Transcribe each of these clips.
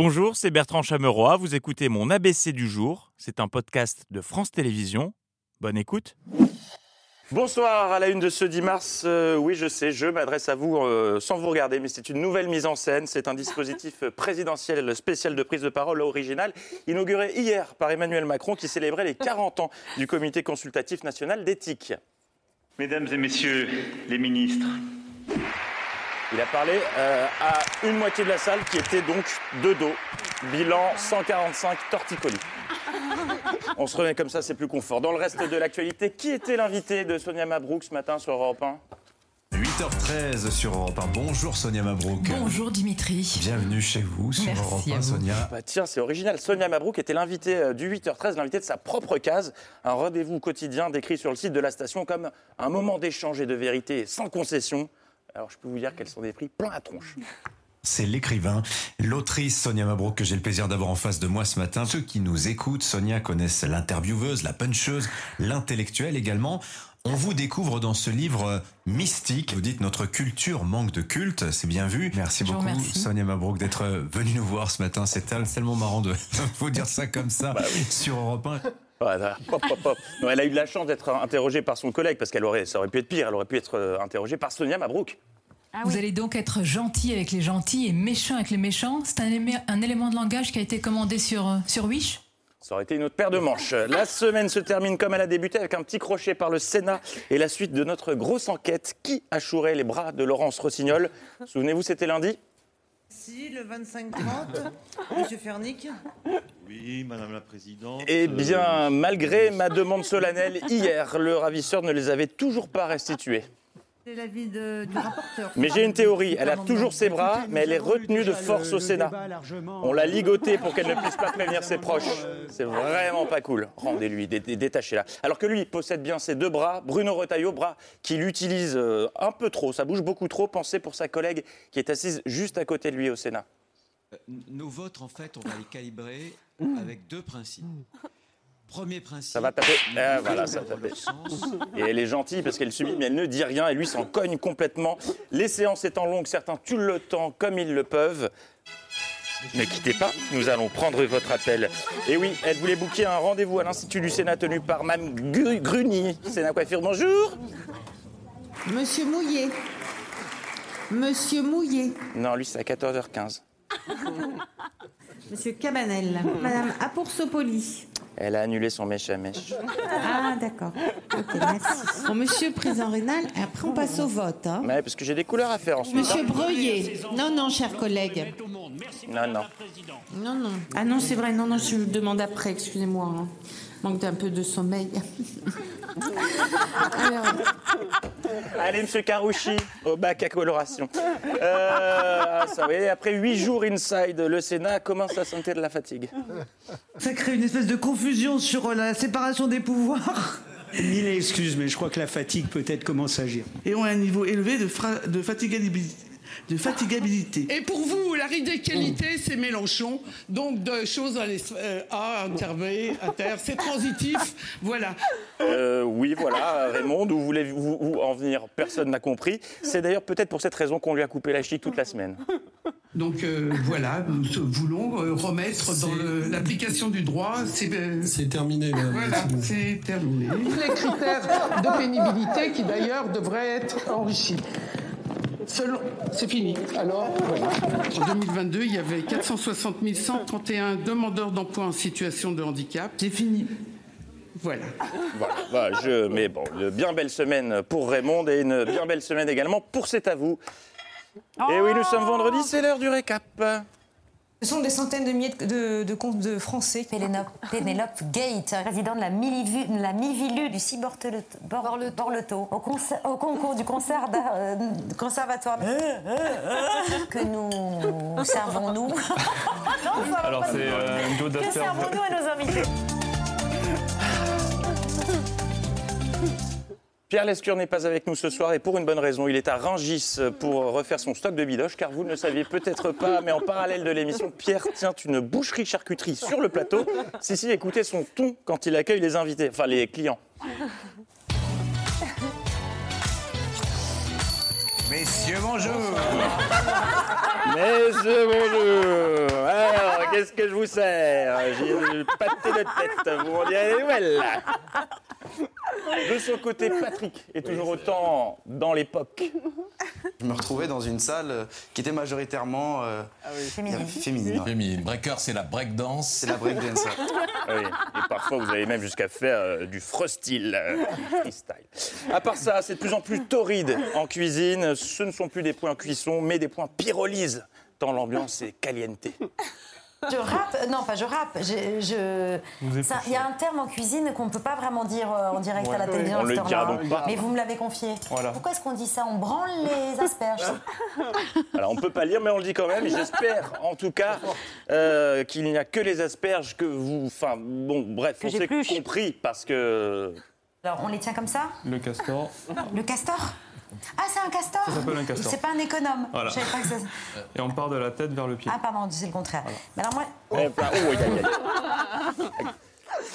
Bonjour, c'est Bertrand Chameroy. Vous écoutez mon ABC du jour. C'est un podcast de France Télévisions. Bonne écoute. Bonsoir à la une de ce 10 mars. Euh, oui, je sais, je m'adresse à vous euh, sans vous regarder, mais c'est une nouvelle mise en scène. C'est un dispositif présidentiel spécial de prise de parole original, inauguré hier par Emmanuel Macron, qui célébrait les 40 ans du Comité consultatif national d'éthique. Mesdames et messieurs les ministres, Il a parlé euh, à une moitié de la salle qui était donc de dos. Bilan 145 torticolis. On se remet comme ça, c'est plus confort. Dans le reste de l'actualité, qui était l'invité de Sonia Mabrouk ce matin sur Europe 1 8h13 sur Europe 1. Bonjour Sonia Mabrouk. Bonjour Dimitri. Bienvenue chez vous sur Merci Europe à 1, vous. Sonia. Bah tiens, c'est original. Sonia Mabrouk était l'invitée euh, du 8h13, l'invitée de sa propre case. Un rendez-vous quotidien décrit sur le site de la station comme un moment d'échange et de vérité sans concession. Alors je peux vous dire qu'elles sont des prix plein la tronche. C'est l'écrivain, l'autrice Sonia Mabrouk que j'ai le plaisir d'avoir en face de moi ce matin. Ceux qui nous écoutent, Sonia, connaissent l'intervieweuse, la puncheuse, l'intellectuelle également. On vous découvre dans ce livre euh, mystique. Vous dites notre culture manque de culte, c'est bien vu. Merci beaucoup. Sonia Mabrouk d'être euh, venue nous voir ce matin. C'est tel- tellement marrant de vous dire ça comme ça Bah sur Europe 1. Non, elle a eu de la chance d'être interrogée par son collègue parce qu'elle aurait, ça aurait pu être pire. Elle aurait pu être euh, interrogée par Sonia Mabrouk. Vous allez donc être gentil avec les gentils et méchant avec les méchants. C'est un, un élément de langage qui a été commandé sur, euh, sur Wish Ça aurait été une autre paire de manches. La semaine se termine comme elle a débuté avec un petit crochet par le Sénat et la suite de notre grosse enquête. Qui a chouré les bras de Laurence Rossignol? Souvenez-vous, c'était lundi Si, le 25-30, Monsieur Fernic. Oui, Madame la Présidente. Eh bien, malgré ma demande solennelle hier, le ravisseur ne les avait toujours pas restitués. C'est l'avis de- du rapporteur. Mais j'ai une théorie. Elle a toujours ses bras, mais elle est retenue de force au Sénat. On l'a ligotée pour qu'elle ne puisse pas prévenir ses proches. C'est vraiment pas cool. Rendez-lui, dé- dé- détachez-la. Alors que lui possède bien ses deux bras, Bruno Retailleau, bras qu'il utilise euh, un peu trop, ça bouge beaucoup trop. Pensez pour sa collègue qui est assise juste à côté de lui au Sénat. Nos votes, en fait, on va les calibrer avec deux principes. Premier principe. Ça va taper. Ah, voilà, ça. Et elle est gentille parce qu'elle subit, mais elle ne dit rien et lui s'en cogne complètement. Les séances étant longues, certains tuent le temps comme ils le peuvent. Ne quittez pas, nous allons prendre votre appel. Et oui, elle voulait booker un rendez-vous à l'Institut du Sénat tenu par Mme Gru- Gruny. Sénat Coiffure, bonjour Monsieur Mouillet. Monsieur Mouillet. Non, lui c'est à 14h15. Monsieur Cabanel. Madame Apoursopoli. Elle a annulé son mèche à mèche. Ah, d'accord. Ok, merci. Bon, monsieur Président Rénal, après on passe au vote. hein. Ouais, parce que j'ai des couleurs à faire ensuite. Monsieur. Breuillet. Non, non, cher collègue. Non, non. Non, non. Ah non, c'est vrai, non, non, je vous demande après, excusez-moi. hein. Manque d'un peu de sommeil. Alors, Allez, monsieur Carouchi, au bac à coloration. Euh, ça, oui, après huit jours inside, le Sénat commence à sentir de la fatigue. Ça crée une espèce de confusion sur la séparation des pouvoirs. Mille excuses, mais je crois que la fatigue peut-être commence à agir. Et ont un niveau élevé de, fra- de fatigabilité. De fatigabilité. Et pour vous, la radicalité, c'est Mélenchon. Donc, de choses à, euh, à interver, à terre, c'est transitif. Voilà. Euh, oui, voilà, Raymond, où voulez-vous où en venir? Personne n'a compris. C'est d'ailleurs peut-être pour cette raison qu'on lui a coupé la chic toute la semaine. Donc, euh, voilà, nous voulons euh, remettre dans l'application du droit. C'est euh, terminé, voilà, c'est terminé. Les critères de pénibilité qui, d'ailleurs, devraient être enrichis. Selon- C'est fini. Alors, voilà. En 2022, il y avait 460 131 demandeurs d'emploi en situation de handicap. C'est fini. Voilà. Voilà, voilà, je, mais bon, une bien belle semaine pour Raymond et une bien belle semaine également pour C'est à vous. Et oui, nous sommes vendredi, c'est l'heure du récap. Ce sont des centaines de milliers de, de, de comptes de Français. Pénélope, Pénélope Gate, président de la, Milivu- de la Mivilu du Ciborleto Borleto, au, concours du concert euh, conservatoire que nous servons nous. Alors, c'est euh, que d'acteurs. servons-nous à nos invités? Pierre Lescure n'est pas avec nous ce soir et pour une bonne raison. Il est à Rungis pour refaire son stock de bidoches car vous ne le saviez peut-être pas, mais en parallèle de l'émission, Pierre tient une boucherie-charcuterie sur le plateau. Si, si, écoutez son ton quand il accueille les invités, enfin les clients. Messieurs, bonjour Messieurs, bonjour Alors, Qu'est-ce que je vous sers? J'ai une pâté de tête, vous m'en direz nouvelles. De son côté, Patrick est toujours autant dans l'époque. Je me retrouvais dans une salle euh, qui était majoritairement euh, Féminine. féminine. ouais. Féminine. Breaker, c'est la breakdance. C'est la breakdance. Oui, et parfois vous avez même jusqu'à faire euh, du euh, freestyle. À part ça, c'est de plus en plus torride en cuisine. Ce ne sont plus des points cuisson, mais des points pyrolyse, tant l'ambiance est caliente. Je rappe, non pas je rappe, je... je- Vous ça- Il y a un terme en cuisine qu'on ne peut pas vraiment dire euh, en direct à la Ouais. télévision. On le ce dira terme-là. donc pas. Mais vous me l'avez confié. Voilà. Pourquoi est-ce qu'on dit ça? On branle les asperges. Alors on ne peut pas lire, mais on le dit quand même. Et j'espère, en tout cas, euh, qu'il n'y a que les asperges que vous. Enfin, bon, bref, Que on s'est compris parce que. Alors on les tient comme ça Le castor. Le castor Ah c'est un castor Ça s'appelle un castor. C'est pas un économe. Voilà. Je savais pas que ça... Et on part de la tête vers le pied. Ah pardon, c'est le contraire. Mais alors moi... Ben, oh.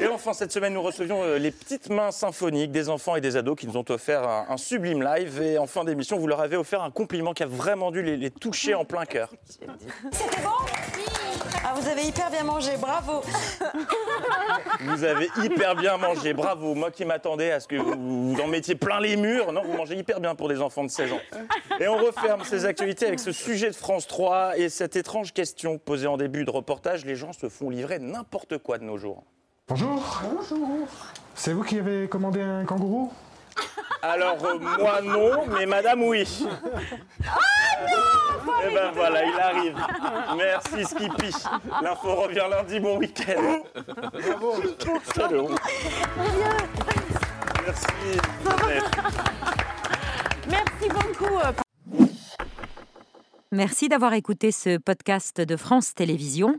Et enfin, cette semaine, nous recevions euh, les petites mains symphoniques des enfants et des ados qui nous ont offert un, un sublime live. Et en fin d'émission, vous leur avez offert un compliment qui a vraiment dû les, les toucher en plein cœur. C'était bon Ah vous avez hyper bien mangé, bravo Vous avez hyper bien mangé, bravo. Moi qui m'attendais à ce que vous, vous en mettiez plein les murs. Non, vous mangez hyper bien pour des enfants de 16 ans. Et on referme ces actualités avec ce sujet de France 3 et cette étrange question posée en début de reportage. Les gens se font livrer n'importe quoi de nos jours. Bonjour. C'est vous qui avez commandé un kangourou? Alors, euh, moi non, mais madame oui. Eh ben voilà, il arrive. Merci Skippy. L'info revient lundi, bon week-end. Bravo. Quelle honte. Merci. Merci beaucoup. Merci d'avoir écouté ce podcast de France Télévisions.